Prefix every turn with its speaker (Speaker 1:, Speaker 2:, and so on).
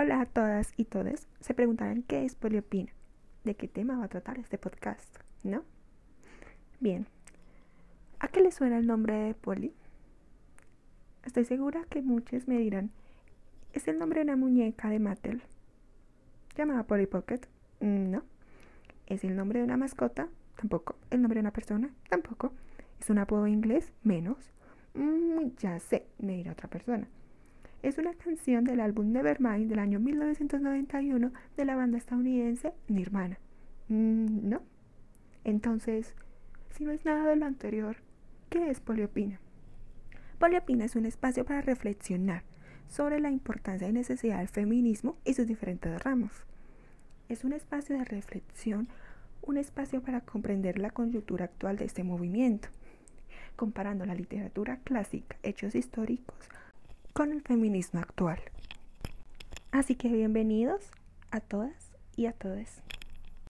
Speaker 1: Hola a todas y todos. Se preguntarán qué es Poliopina, de qué tema va a tratar este podcast, ¿no? Bien. ¿A qué le suena el nombre de Poli? Estoy segura que muchos me dirán, ¿es el nombre de una muñeca de Mattel? ¿Llamada Polly Pocket? Mm, no. ¿Es el nombre de una mascota? Tampoco. ¿El nombre de una persona? Tampoco. ¿Es un apodo inglés? Menos. Mm, ya sé, me dirá otra persona es una canción del álbum Nevermind del año 1991 de la banda estadounidense Nirvana. Mm, ¿No? Entonces, si no es nada de lo anterior, ¿qué es Poliopina? Poliopina es un espacio para reflexionar sobre la importancia y necesidad del feminismo y sus diferentes ramos. Es un espacio de reflexión, un espacio para comprender la coyuntura actual de este movimiento, comparando la literatura clásica, hechos históricos, con el feminismo actual. Así que bienvenidos a todas y a todos.